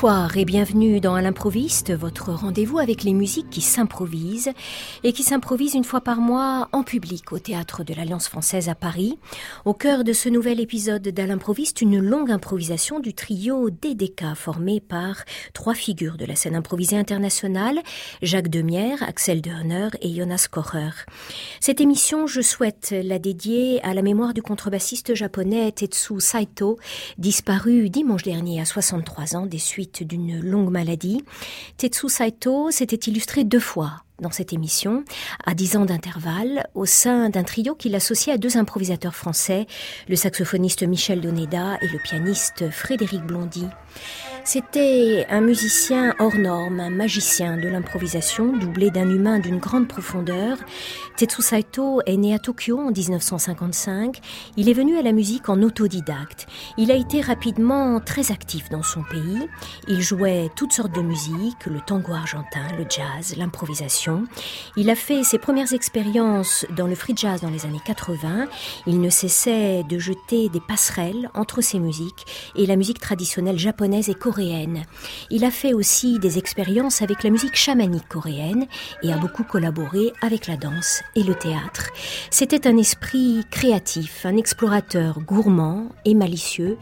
Bonsoir et bienvenue dans l'improviste, votre rendez-vous avec les musiques qui s'improvisent et qui s'improvisent une fois par mois en public au théâtre de l'Alliance française à Paris. Au cœur de ce nouvel épisode d'À l'improviste, une longue improvisation du trio DDK formé par trois figures de la scène improvisée internationale, Jacques Demière, Axel Dörner et Jonas Kocher. Cette émission, je souhaite la dédier à la mémoire du contrebassiste japonais Tetsu Saito, disparu dimanche dernier à 63 ans des suites d'une longue maladie. Tetsu Saito s'était illustré deux fois dans cette émission, à dix ans d'intervalle, au sein d'un trio qu'il associait à deux improvisateurs français, le saxophoniste Michel Doneda et le pianiste Frédéric Blondy. C'était un musicien hors norme, un magicien de l'improvisation, doublé d'un humain d'une grande profondeur. Tetsu Saito est né à Tokyo en 1955. Il est venu à la musique en autodidacte. Il a été rapidement très actif dans son pays. Il jouait toutes sortes de musique, le tango argentin, le jazz, l'improvisation. Il a fait ses premières expériences dans le free jazz dans les années 80. Il ne cessait de jeter des passerelles entre ses musiques et la musique traditionnelle japonaise et coréenne. Il a fait aussi des expériences avec la musique chamanique coréenne et a beaucoup collaboré avec la danse et le théâtre. C'était un esprit créatif, un explorateur gourmand et malicieux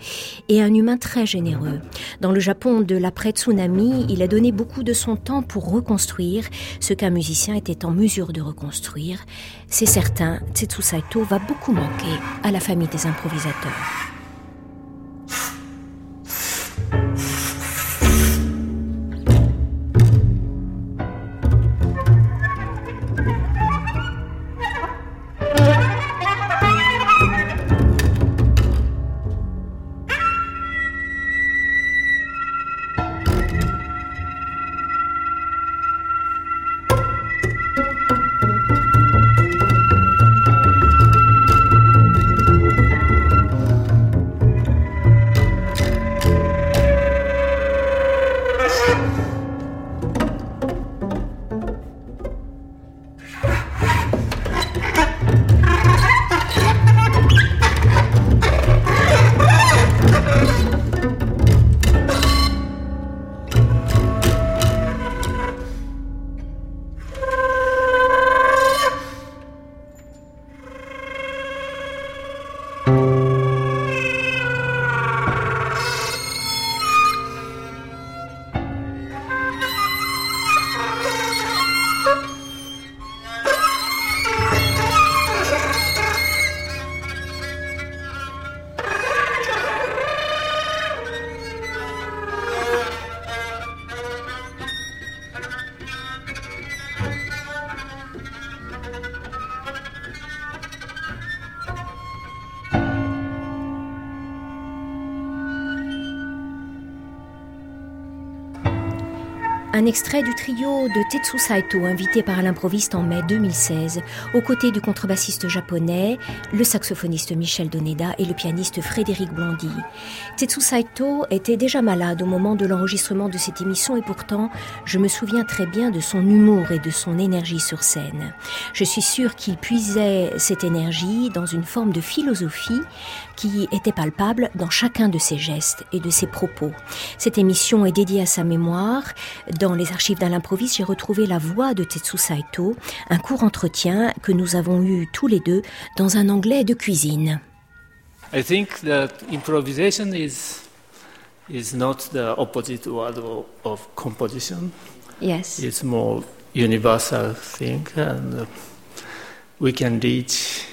et un humain très généreux. Dans le Japon de l'après-tsunami, il a donné beaucoup de son temps pour reconstruire ce qu'un musicien était en mesure de reconstruire. C'est certain, Tsetsu Saito va beaucoup manquer à la famille des improvisateurs. Un extrait du trio de Tetsu Saito, invité par l'improviste en mai 2016, aux côtés du contrebassiste japonais, le saxophoniste Michel Doneda et le pianiste Frédéric Blondy. Tetsu Saito était déjà malade au moment de l'enregistrement de cette émission et pourtant, je me souviens très bien de son humour et de son énergie sur scène. Je suis sûre qu'il puisait cette énergie dans une forme de philosophie qui était palpable dans chacun de ses gestes et de ses propos. Cette émission est dédiée à sa mémoire. Les archives d'Alain l'improviste, j'ai retrouvé la voix de Tetsu Saito, un court entretien que nous avons eu tous les deux dans un anglais de cuisine. I think that improvisation is is not the opposite word of, composition. Yes. It's more universal thing, and we can reach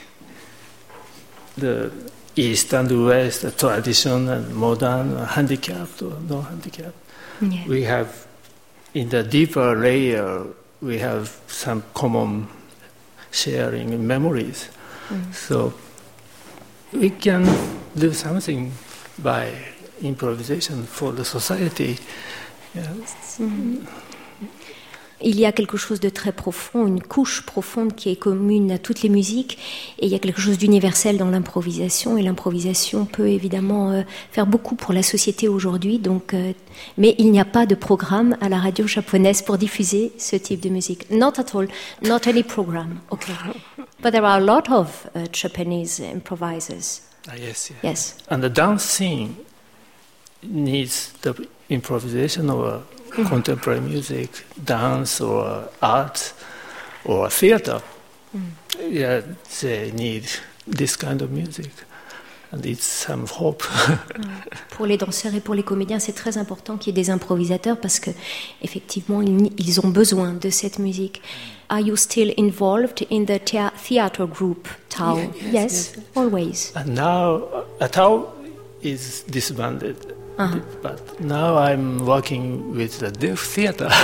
the East and West, tradition and modern, handicapped or no handicapped. Yeah. We have, in the deeper layer, we have some common sharing memories. Mm. So we can do something by improvisation for the society. Yeah. Mm-hmm. Il y a quelque chose de très profond, une couche profonde qui est commune à toutes les musiques, et il y a quelque chose d'universel dans l'improvisation, et l'improvisation peut évidemment euh, faire beaucoup pour la société aujourd'hui. Donc, euh, mais il n'y a pas de programme à la radio japonaise pour diffuser ce type de musique. Not at all, not any program. Okay, but there are a lot of uh, Japanese improvisers. Ah, yes, yes. Yes. And the dance scene needs the improvisation or contemporary music, dance or art or theater. Yeah, they need this kind of music. And it's some hope. Pour les danseurs et pour les comédiens, c'est très important qu'il y ait des improvisateurs parce que effectivement, ils, ont besoin de cette musique. Are you still involved in the thea- theater group, Tao? Yeah, yes, yes, yes. always. and now uh, Atao is disbanded. Uh-huh. But now I'm working with the deaf theater.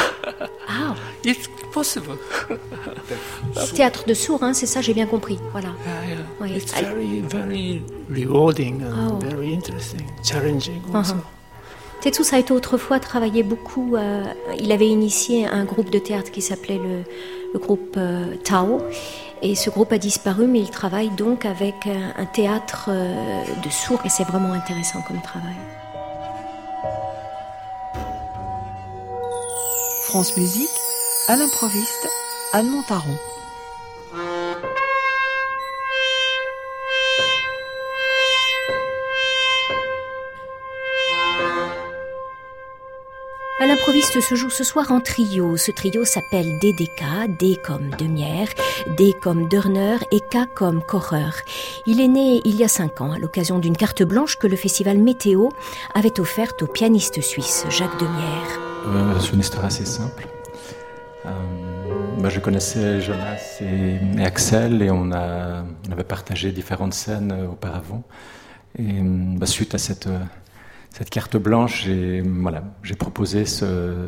Ah, it's possible. théâtre de sourds, hein, c'est ça, j'ai bien compris. Voilà. Yeah, yeah. Oui. It's very, very rewarding and Oh. very interesting, challenging also. Uh-huh. Saito autrefois travaillait beaucoup. euh, il avait initié un groupe de théâtre qui s'appelait le, le groupe euh, Tao. Et ce groupe a disparu, mais il travaille donc avec un, un théâtre euh, de sourds. Et c'est vraiment intéressant comme travail. France Musique, à l'improviste, Anne Montaron. À l'improviste se joue ce soir en trio. Ce trio s'appelle DDK, D comme Demière, D comme Dörner et K comme Kocher. Il est né il y a cinq ans à l'occasion d'une carte blanche que le festival Météo avait offerte au pianiste suisse Jacques Demière. Euh, c'est une histoire assez simple. Euh, bah, je connaissais Jonas et, Axel et on, avait partagé différentes scènes euh, auparavant. Et bah, suite à cette, carte blanche, j'ai proposé ce,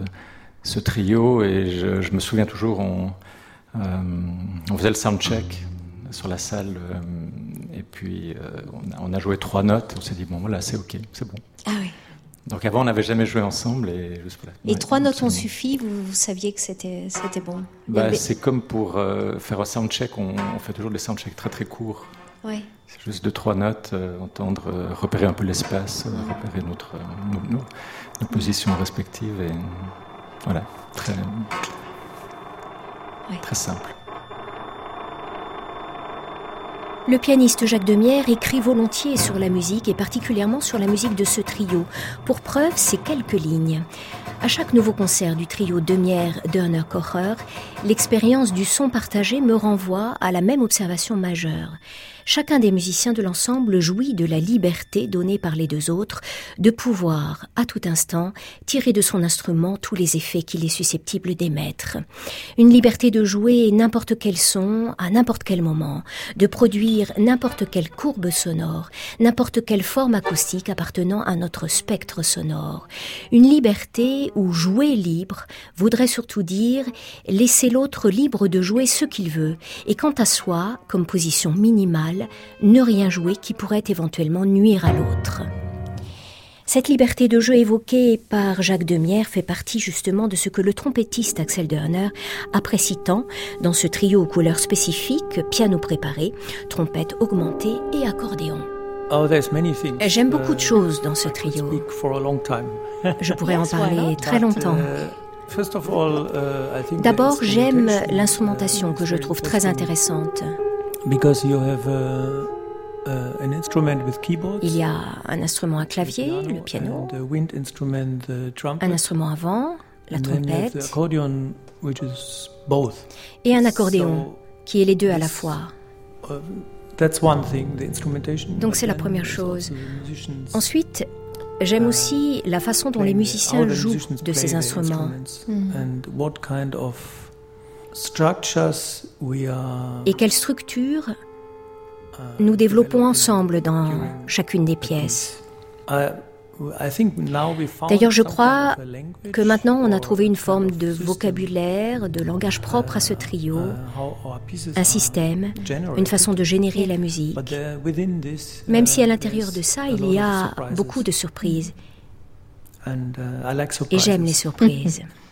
trio et je, me souviens toujours, on, faisait le soundcheck sur la salle et puis on, a, on a joué trois notes. On s'est dit bon voilà c'est ok, c'est bon. Ah oui. Donc avant on n'avait jamais joué ensemble et juste voilà. Et Ouais, trois notes ont suffi, vous, vous saviez que c'était bon. Bah, c'est comme pour euh, faire un soundcheck, on, on fait toujours des soundchecks très très courts. ouais. C'est juste deux, trois notes, euh, entendre, euh, repérer un peu l'espace, repérer notre, nos, nos- nos positions respectives et voilà, très, Ouais. très simple. Le pianiste Jacques Demière écrit volontiers sur la musique et particulièrement sur la musique de ce trio. Pour preuve, ces quelques lignes. À chaque nouveau concert du trio Demière Dörner Kocher, l'expérience du son partagé me renvoie à la même observation majeure. Chacun des musiciens de l'ensemble jouit de la liberté donnée par les deux autres de pouvoir, à tout instant, tirer de son instrument tous les effets qu'il est susceptible d'émettre. Une liberté de jouer n'importe quel son, à n'importe quel moment, de produire n'importe quelle courbe sonore, n'importe quelle forme acoustique appartenant à notre spectre sonore. Une liberté où jouer libre voudrait surtout dire laisser l'autre libre de jouer ce qu'il veut, et quant à soi, comme position minimale, ne rien jouer qui pourrait éventuellement nuire à l'autre. Cette liberté de jeu évoquée par Jacques Demière fait partie justement de ce que le trompettiste Axel Dörner apprécie tant dans ce trio aux couleurs spécifiques, piano préparé, trompette augmentée et accordéon. Oh. J'aime beaucoup de Uh, choses dans ce trio. Je pourrais en parler très longtemps. uh, first of all, uh, I think the D'abord, j'aime instrumentation, l'instrumentation que je trouve très intéressante. Because you have uh, uh, an instrument with keyboards. Il y a un instrument à clavier, le piano, And the wind instrument, the trumpet. un instrument à vent, la and then you have the trompette, accordion, which is both. et un accordéon, So, qui est les deux à la fois. uh, that's one thing, the instrumentation. Donc but c'est la then première there's chose. also the musicians Ensuite, j'aime aussi la façon dont les playing the- how musiciens the jouent musicians de play ces their instruments instruments And what kind of structures we are et quelle structure uh, nous développons ensemble dans chacune des pièces. D'ailleurs, je crois que maintenant on a trouvé une forme de vocabulaire, de langage propre à ce trio, un système, une façon de générer la musique. Même si à l'intérieur de ça, il y a beaucoup de surprises. Et j'aime les surprises.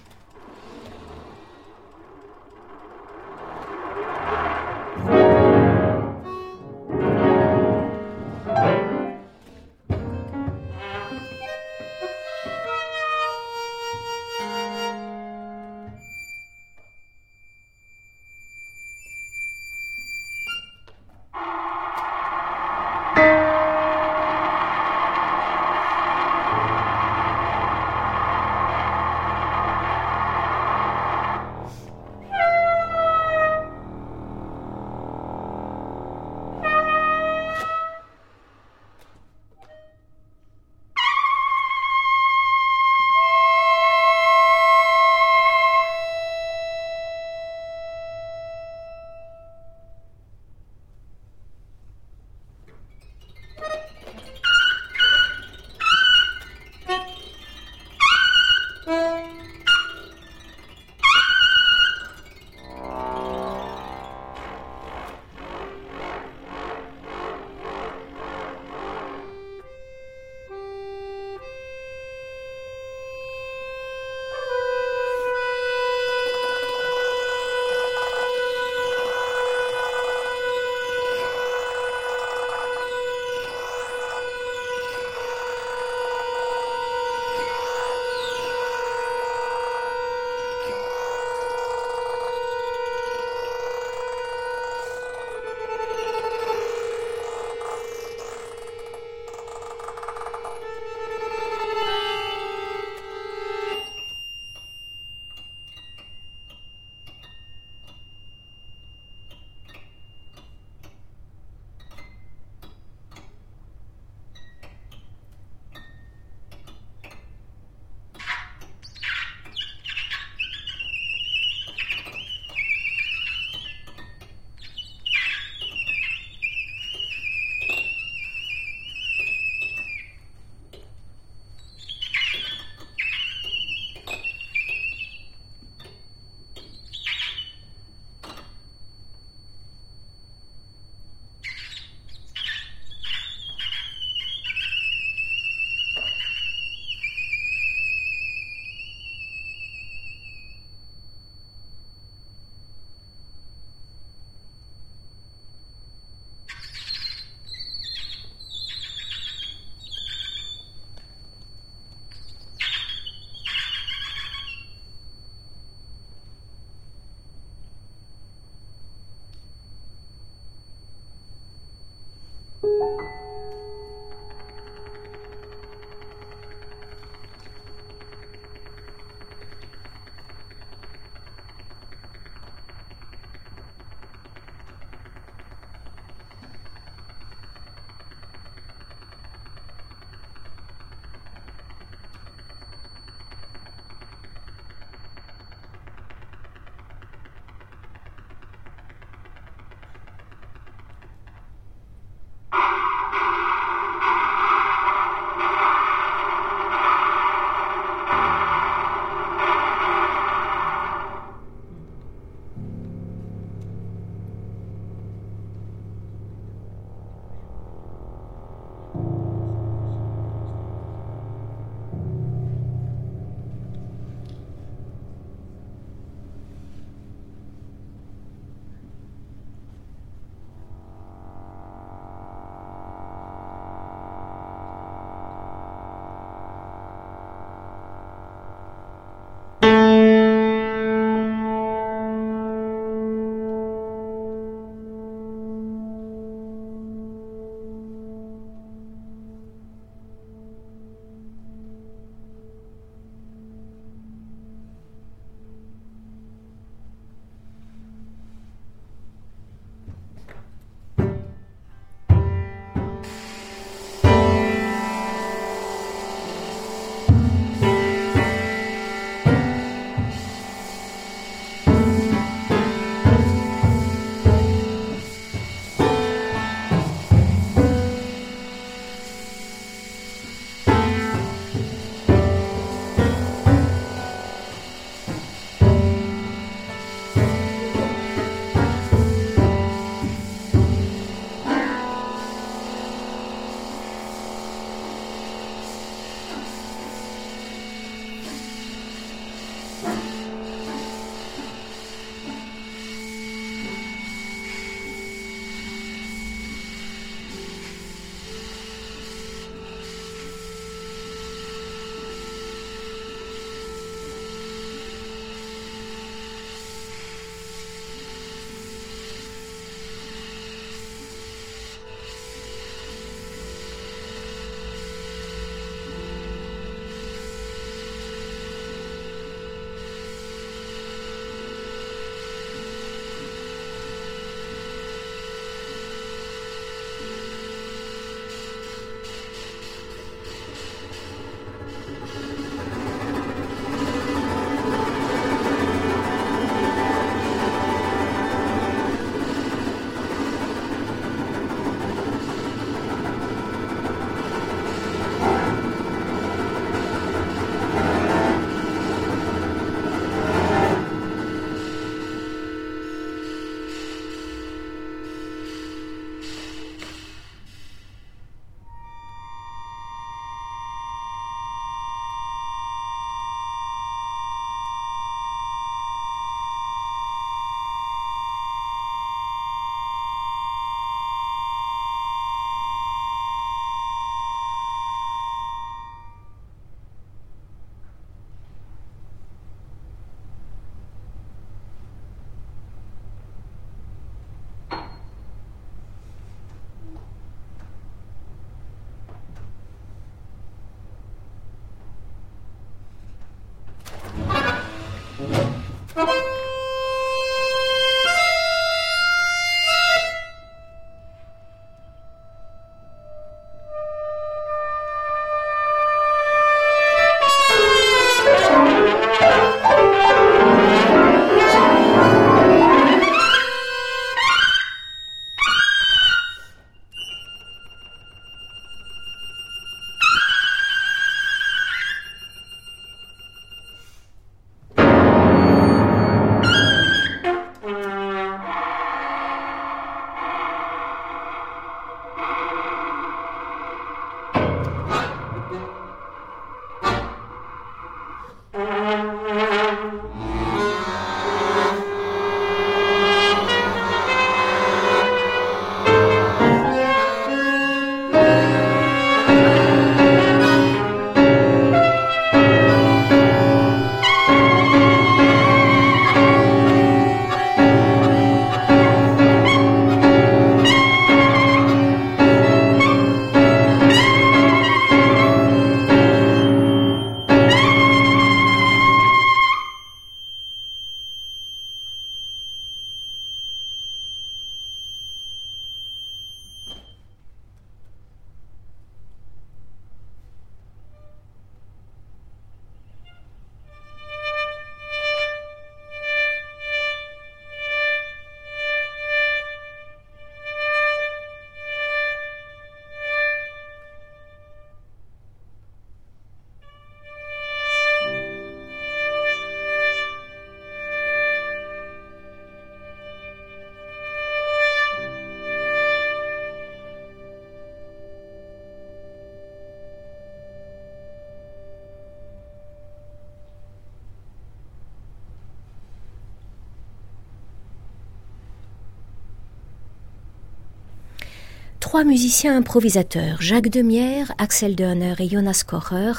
trois musiciens improvisateurs, Jacques Demière, Axel Dörner et Jonas Kocher,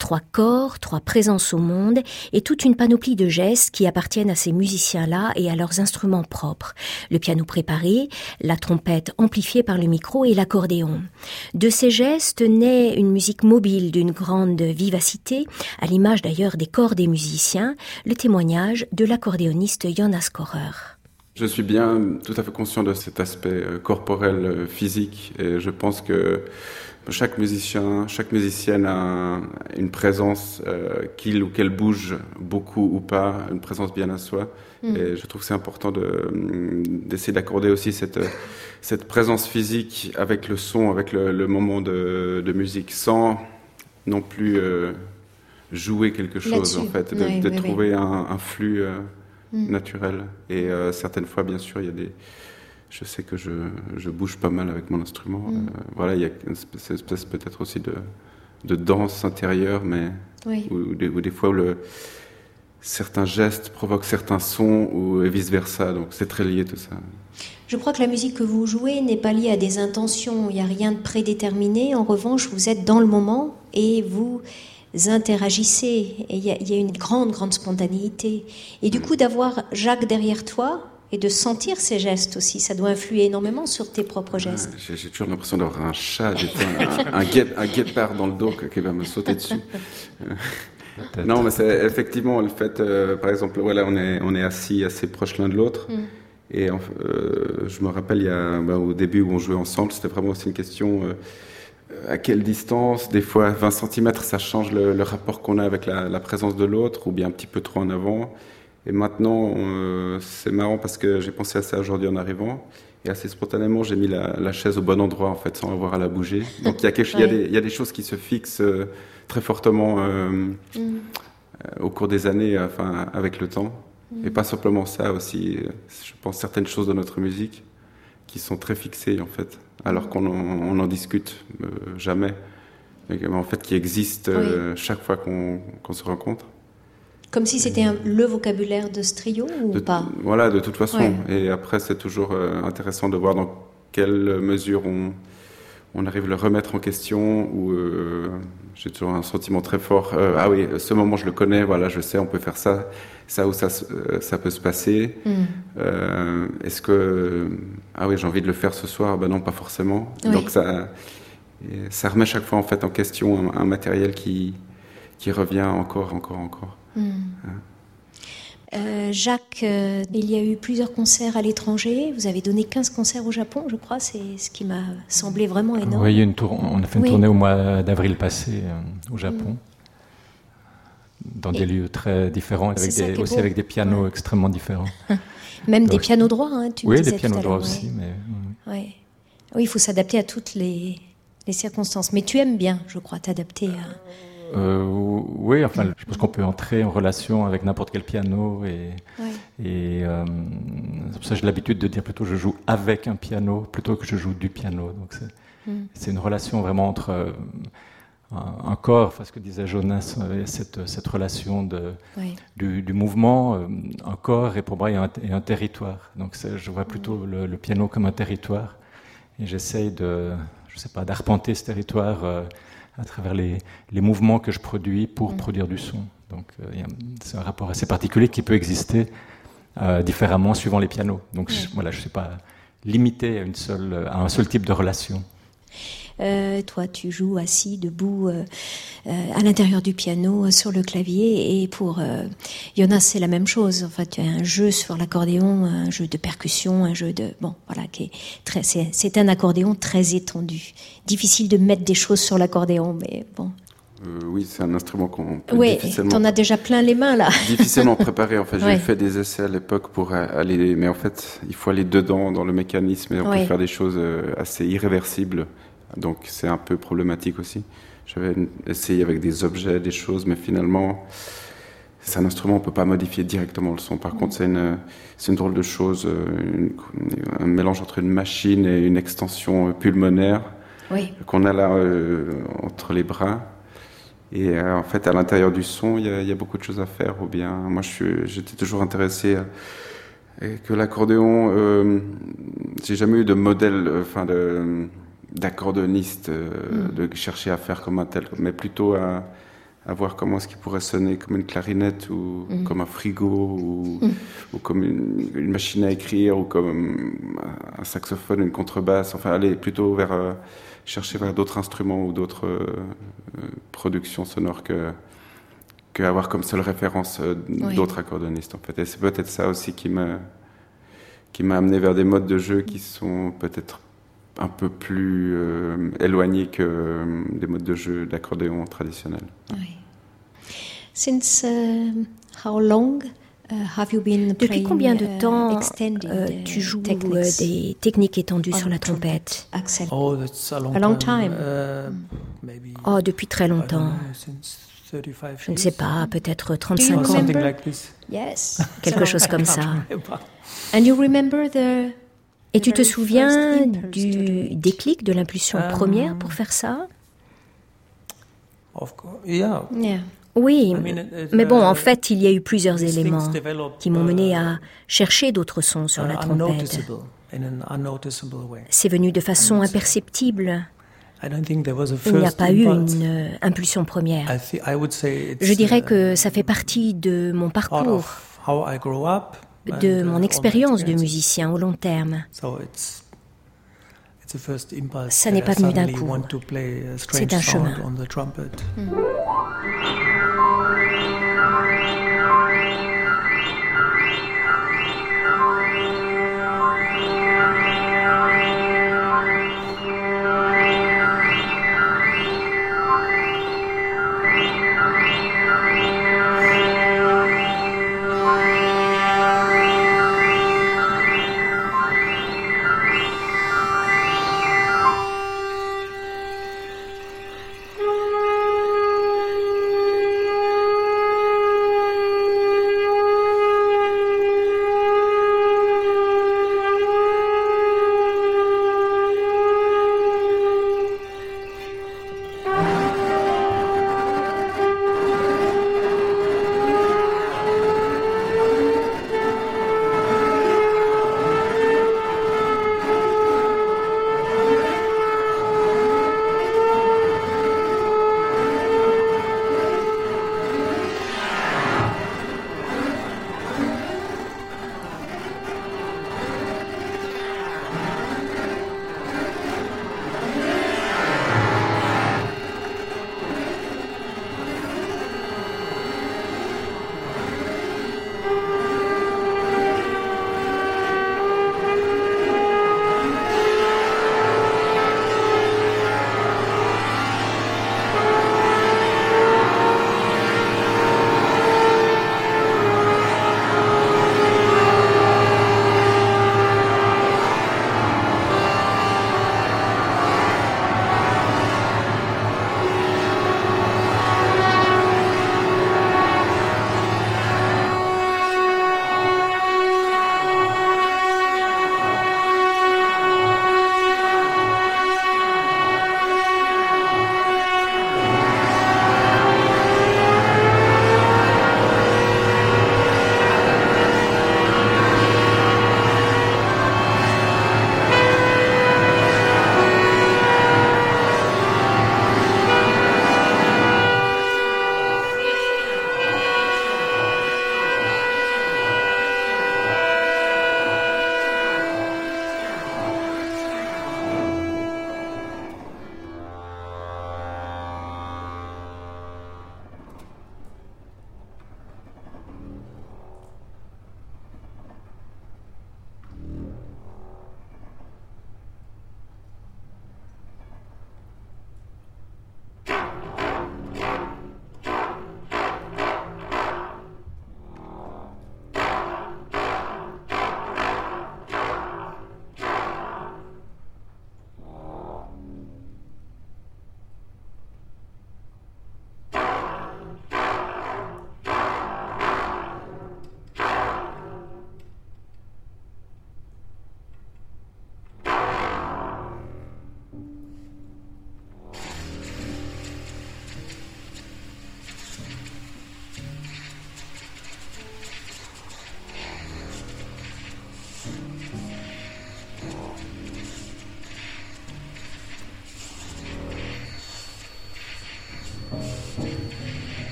trois corps, trois présences au monde et toute une panoplie de gestes qui appartiennent à ces musiciens-là et à leurs instruments propres. Le piano préparé, la trompette amplifiée par le micro et l'accordéon. De ces gestes naît une musique mobile d'une grande vivacité, à l'image d'ailleurs des corps des musiciens, le témoignage de l'accordéoniste Jonas Kocher. Je suis bien tout à fait conscient de cet aspect euh, corporel, euh, physique, et je pense que chaque musicien, chaque musicienne a une présence, euh, qu'il ou qu'elle bouge beaucoup ou pas, une présence bien à soi. Mm. Et je trouve que c'est important d'essayer d'accorder aussi cette, cette présence physique avec le son, avec le, moment de, de, musique, sans non plus jouer quelque chose, en fait, de, trouver Un, un, flux. Mm. naturel. Et euh, certaines fois, bien sûr, il y a des. Je sais que je, je bouge pas mal avec mon instrument. Mm. Euh, voilà, il y a une espèce, peut-être aussi de, de, danse intérieure, mais ou, des, fois où le, certains gestes provoquent certains sons ou vice versa. Donc c'est très lié tout ça. Je crois que la musique que vous jouez n'est pas liée à des intentions. Il n'y a rien de prédéterminé. En revanche, vous êtes dans le moment et vous interagissez. Et il y, a une grande, grande spontanéité. Et du coup, d'avoir Jacques derrière toi et de sentir ses gestes aussi, ça doit influer énormément sur tes propres gestes. J'ai toujours l'impression d'avoir un chat, un, un, guépard dans le dos qui va me sauter dessus. non, mais c'est effectivement le fait, euh, par exemple, voilà, on est, on est assis assez proches l'un de l'autre. Mm. Et euh, je me rappelle, il y a, bah, au début où on jouait ensemble, c'était vraiment aussi une question. Euh, à quelle distance, des fois 20 cm, ça change le, rapport qu'on a avec la, présence de l'autre, ou bien un petit peu trop en avant. Et maintenant, euh, c'est marrant parce que j'ai pensé à ça aujourd'hui en arrivant. Et assez spontanément, j'ai mis la, chaise au bon endroit, en fait, sans avoir à la bouger. Donc il y, a quelque, il, y a des, choses qui se fixent euh, très fortement euh, mm. au cours des années, enfin, avec le temps. Mm. Et pas simplement ça aussi, je pense certaines choses de notre musique qui sont très fixées, en fait alors qu'on en, discute euh, jamais, mais en fait qui existe euh, chaque fois qu'on se rencontre. Comme si c'était le vocabulaire de ce trio ou pas? Voilà, de toute façon. Et après, c'est toujours euh, intéressant de voir dans quelle mesure on, on arrive à le remettre en question ou j'ai toujours un sentiment très fort. ah oui, ce moment je le connais, voilà, je sais, on peut faire ça, ça ou ça, ça peut se passer. Mm. Est-ce que ah oui, j'ai envie de le faire ce soir, ben non, pas forcément. Donc ça, ça remet chaque fois en fait en question un, matériel qui, qui revient encore, encore, encore. Hmm. Hein. Euh, Jacques, euh, il y a eu plusieurs concerts à l'étranger. Vous avez donné 15 concerts au Japon, je crois. C'est ce qui m'a semblé vraiment énorme. Oui, une tour, on a fait une Oui. tournée au mois d'avril passé euh, au Japon, dans des lieux très différents, avec des- aussi beau. avec des pianos extrêmement différents. Même des pianos droits, hein, tu oui, des pianos droits aussi, ouais. mais Ouais. Oui, il faut s'adapter à toutes les, les circonstances. Mais tu aimes bien, je crois, t'adapter à... euh, oui, enfin, je pense qu'on peut entrer en relation avec n'importe quel piano et, et euh, c'est pour ça que j'ai l'habitude de dire plutôt je joue avec un piano plutôt que je joue du piano. Donc c'est Mm. c'est une relation vraiment entre euh, un, un corps, enfin, ce que disait Jonas, euh, cette, cette relation de, du, du mouvement, un corps et pour moi et un, et un territoire. Donc je vois plutôt le, le piano comme un territoire et j'essaye de, je sais pas, d'arpenter ce territoire euh, à travers les, les mouvements que je produis pour produire du son. Donc euh, c'est un rapport assez particulier qui peut exister euh, différemment suivant les pianos. Donc je, voilà, je suis pas limité à une seule, à un seul type de relation. Euh, toi, tu joues assis, debout, euh, euh, à l'intérieur du piano, euh, sur le clavier. Et pour euh, Jonas, c'est la même chose. Enfin, tu as un jeu sur l'accordéon, un jeu de percussion, un jeu de bon, voilà, qui est très. C'est, c'est un accordéon très étendu. Difficile de mettre des choses sur l'accordéon, mais bon. Euh, oui, c'est un instrument qu'on peut Oui, difficilement, t'en as déjà plein les mains là. difficilement préparer. En fait, j'ai Ouais. fait des essais à l'époque pour aller, mais en fait, il faut aller dedans dans le mécanisme et on Ouais. peut faire des choses euh, assez irréversibles. Donc, c'est un peu problématique aussi. J'avais essayé avec des objets, des choses, mais finalement, c'est un instrument, on peut pas modifier directement le son. Par contre, c'est une, drôle de chose, euh, une- un mélange entre une machine et une extension pulmonaire Oui. qu'on a là euh, entre les bras. Et euh, en fait, à l'intérieur du son, il y, a- il y a beaucoup de choses à faire. Ou bien, moi, j'étais toujours intéressé à, et que l'accordéon. Euh, J'ai jamais eu de modèle, euh, enfin de d'accordéoniste, euh, de chercher à faire comme un tel, mais plutôt à, à voir comment est-ce qu'il pourrait sonner comme une clarinette ou comme un frigo ou, ou comme une, une machine à écrire ou comme un saxophone, une contrebasse. Enfin, aller plutôt vers chercher vers d'autres instruments ou d'autres euh, euh, productions sonores que que avoir comme seule référence euh, Oui. d'autres accordéonistes en fait. Et c'est peut-être ça aussi qui m'a qui m'a amené vers des modes de jeu qui sont peut-être un peu plus euh, éloignés que des modes de jeu d'accordéon traditionnels. oui. Since how long uh, been Depuis combien de uh, temps euh, uh, tu joues techniques euh, des techniques étendues on sur la trompette? Axel? Oh, that's a long A long time. time. Uh, maybe. Oh, depuis très longtemps. know, since 35 Je ne sais pas, peut-être Or 35 ans. something remember? like this. Yes, quelque chose comme ça. Remember. And you remember the The Et tu te souviens du déclic, de l'impulsion Euh, première pour faire ça? Of course, yeah. Oui, mais bon, en uh, fait, il y a eu plusieurs éléments qui m'ont mené uh, à chercher d'autres sons sur uh, la trompette. unnoticeable way. C'est venu de façon imperceptible. Il n'y a pas eu une euh, impulsion première. Je dirais uh, que ça fait partie de mon parcours, de uh, mon expérience de musicien au long terme. So it's it's a first impulse. Ça n'est pas venu d'un coup. C'est un chemin.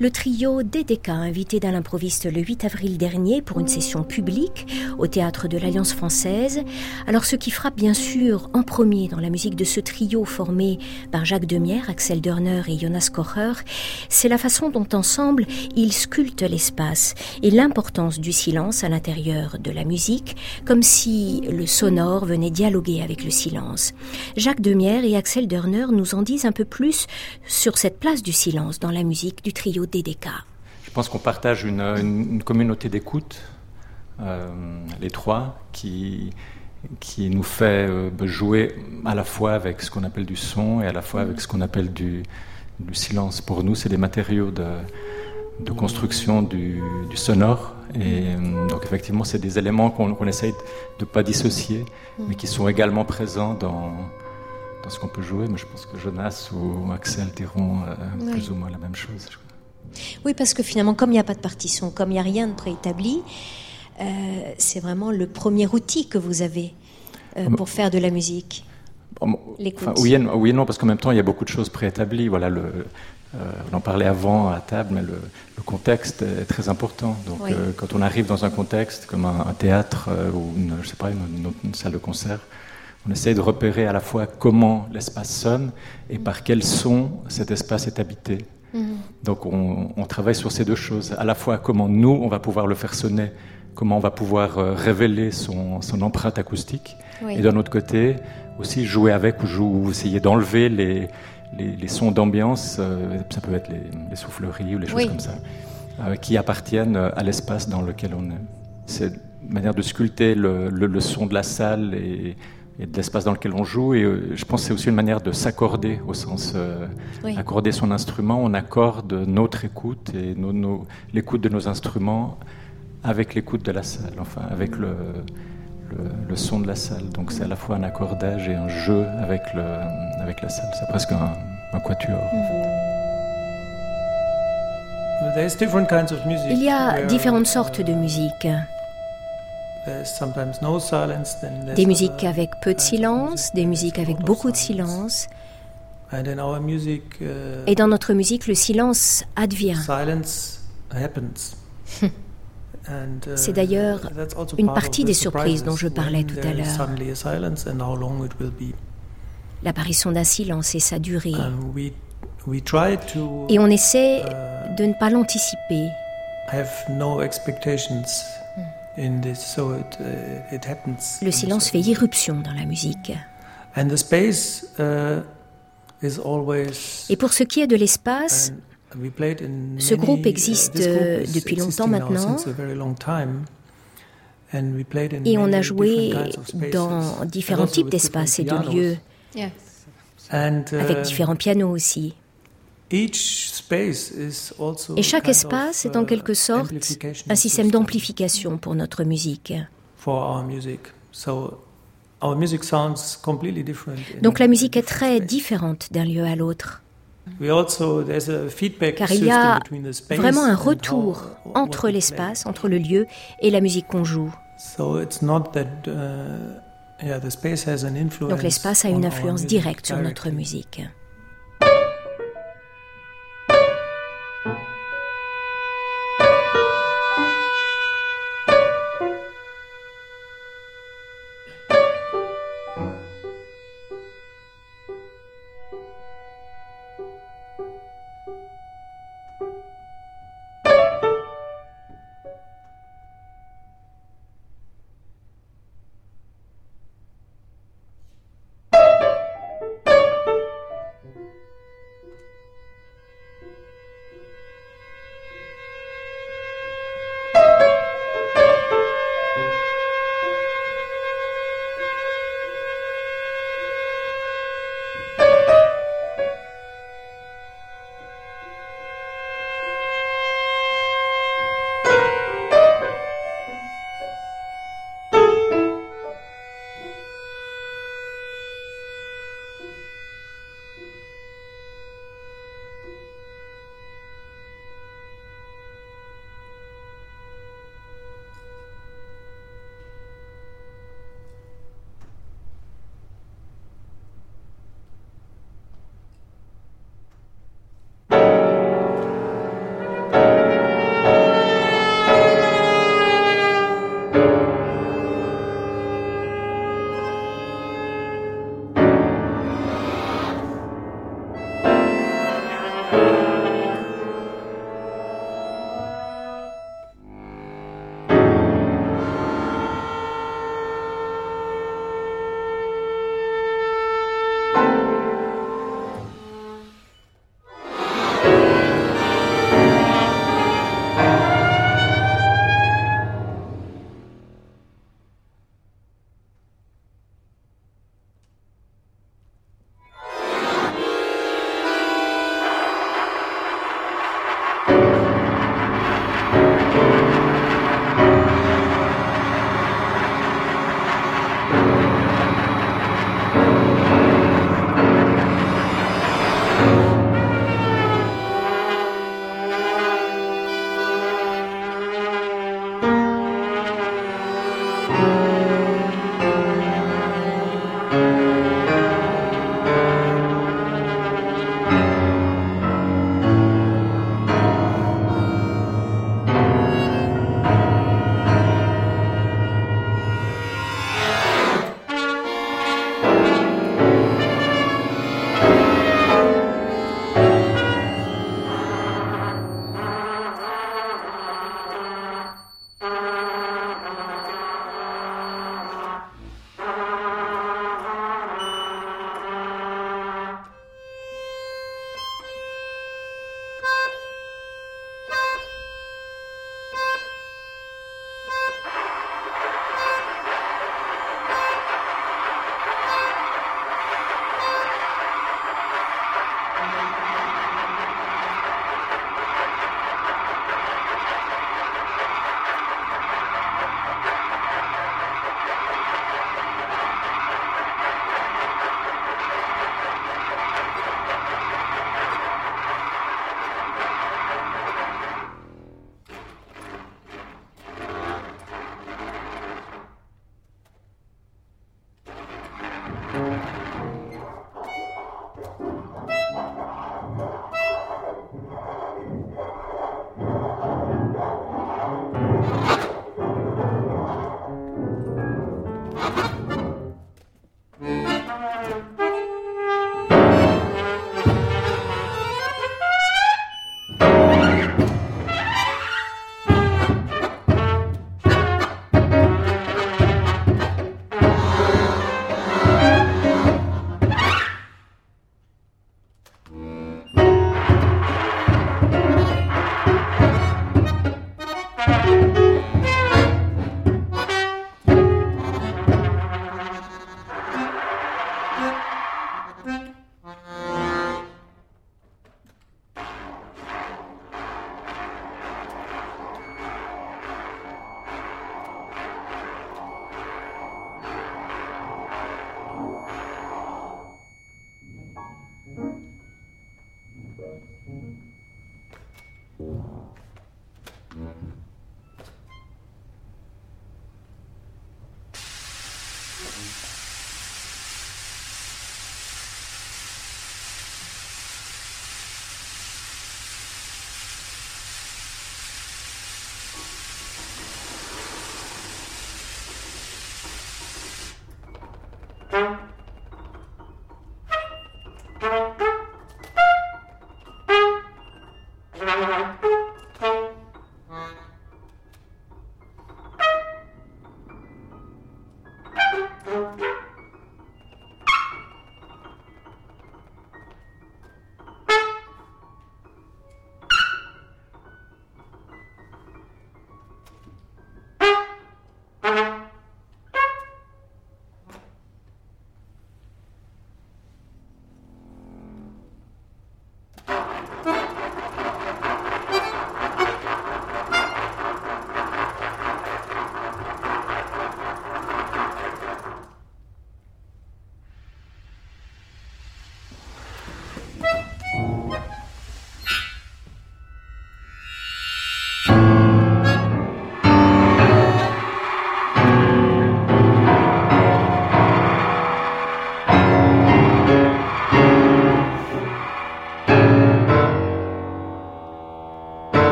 Le trio DDK, invité dans l'improviste le 8 avril dernier pour une session publique au théâtre de l'Alliance française. Alors, ce qui frappe bien sûr en premier dans la musique de ce trio formé par Jacques Demière, Axel Dörner et Jonas Kocher, c'est la façon dont ensemble ils sculptent l'espace et l'importance du silence à l'intérieur de la musique, comme si le sonore venait dialoguer avec le silence. Jacques Demière et Axel Dörner nous en disent un peu plus sur cette place du silence dans la musique du trio DDK Je pense qu'on partage une, communauté d'écoute, euh, les trois, qui, qui nous fait euh, jouer à la fois avec ce qu'on appelle du son et à la fois avec ce qu'on appelle du, silence. Pour nous, c'est des matériaux de, de construction du, sonore. Et euh, donc effectivement, c'est des éléments qu'on essaye de ne pas dissocier, mais qui sont également présents dans, dans ce qu'on peut jouer. Mais je pense que Jonas ou Axel diront plus ou moins la même chose. Oui, parce que finalement, comme il n'y a pas de partition, comme il n'y a rien de préétabli, euh, c'est vraiment le premier outil que vous avez euh, pour faire de la musique. oui, et, oui, non, parce qu'en même temps, il y a beaucoup de choses préétablies. Voilà, le, euh, on en parlait avant à table, mais le, contexte est très important. Donc, quand on arrive dans un contexte comme un, théâtre ou une, je sais pas, une, salle de concert, on essaye de repérer à la fois comment l'espace sonne et par quel son cet espace est habité. Mhm. Donc on, travaille sur ces deux choses, à la fois comment nous, on va pouvoir le faire sonner, comment on va pouvoir euh, révéler son, empreinte acoustique, et d'un autre côté, aussi jouer avec ou, essayer d'enlever les, les, sons d'ambiance, euh, ça peut être les, souffleries ou les choses comme ça, euh, qui appartiennent à l'espace dans lequel on est. C'est une manière de sculpter le, le son de la salle et et de l'espace dans lequel on joue. Et euh, je pense que c'est aussi une manière de s'accorder, au sens euh, accorder son instrument. On accorde notre écoute et l'écoute de nos instruments avec l'écoute de la salle, enfin avec le, le, son de la salle. Donc c'est à la fois un accordage et un jeu avec, le, avec la salle. C'est presque un, un quatuor. Il y a différentes sortes de musique. Des musiques avec peu de silence, des musiques avec beaucoup de silence. Uh, Et dans notre musique, le silence advient. C'est d'ailleurs une partie des surprises dont je parlais tout à l'heure. L'apparition d'un silence et sa durée. Et on essaie uh, de ne pas l'anticiper. Uh, Le silence fait irruption dans la musique. Uh, Et pour ce qui est de l'espace, ce groupe existe euh, depuis longtemps maintenant. Et on a joué dans différents types d'espaces et de lieux, avec uh, différents pianos aussi. Et chaque espace est en quelque sorte un système d'amplification pour notre musique. Donc la musique est très différente d'un lieu à l'autre. Car il y a vraiment un retour entre l'espace, entre le lieu et la musique qu'on joue. Uh, Donc l'espace a une influence directe sur notre musique.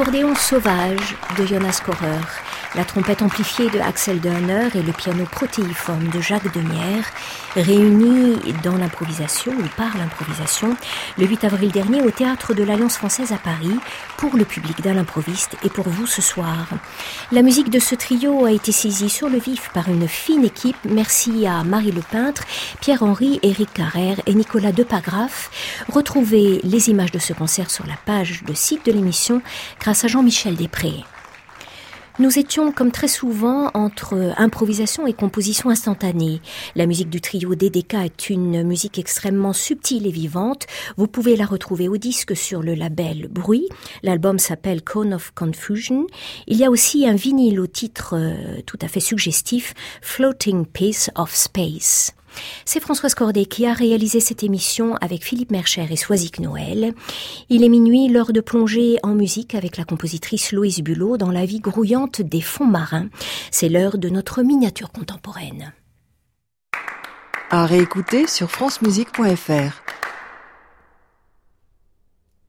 L'accordéon sauvage de Jonas Korer, la trompette amplifiée de Axel Dörner et le piano protéiforme de Jacques Demière, réunis dans l'improvisation ou par l'improvisation le 8 avril dernier au théâtre de l'Alliance française à Paris pour le public d'un l'improviste et pour vous ce soir. La musique de ce trio a été saisie sur le vif par une fine équipe. Merci à Marie Le Peintre, Pierre-Henri, Éric Carrère et Nicolas Depagraf. Retrouvez les images de ce concert sur la page de site de l'émission grâce à Jean-Michel Després. Nous étions, comme très souvent, entre improvisation et composition instantanée. La musique du trio DDK est une musique extrêmement subtile et vivante. Vous pouvez la retrouver au disque sur le label Bruit. L'album s'appelle Cone of Confusion. Il y a aussi un vinyle au titre euh, tout à fait suggestif, Floating Piece of Space. C'est Françoise Cordet qui a réalisé cette émission avec Philippe Mercher et Soisic Noël. Il est minuit, l'heure de plonger en musique avec la compositrice Louise Bulot dans la vie grouillante des fonds marins. C'est l'heure de notre miniature contemporaine. À réécouter sur francemusique.fr.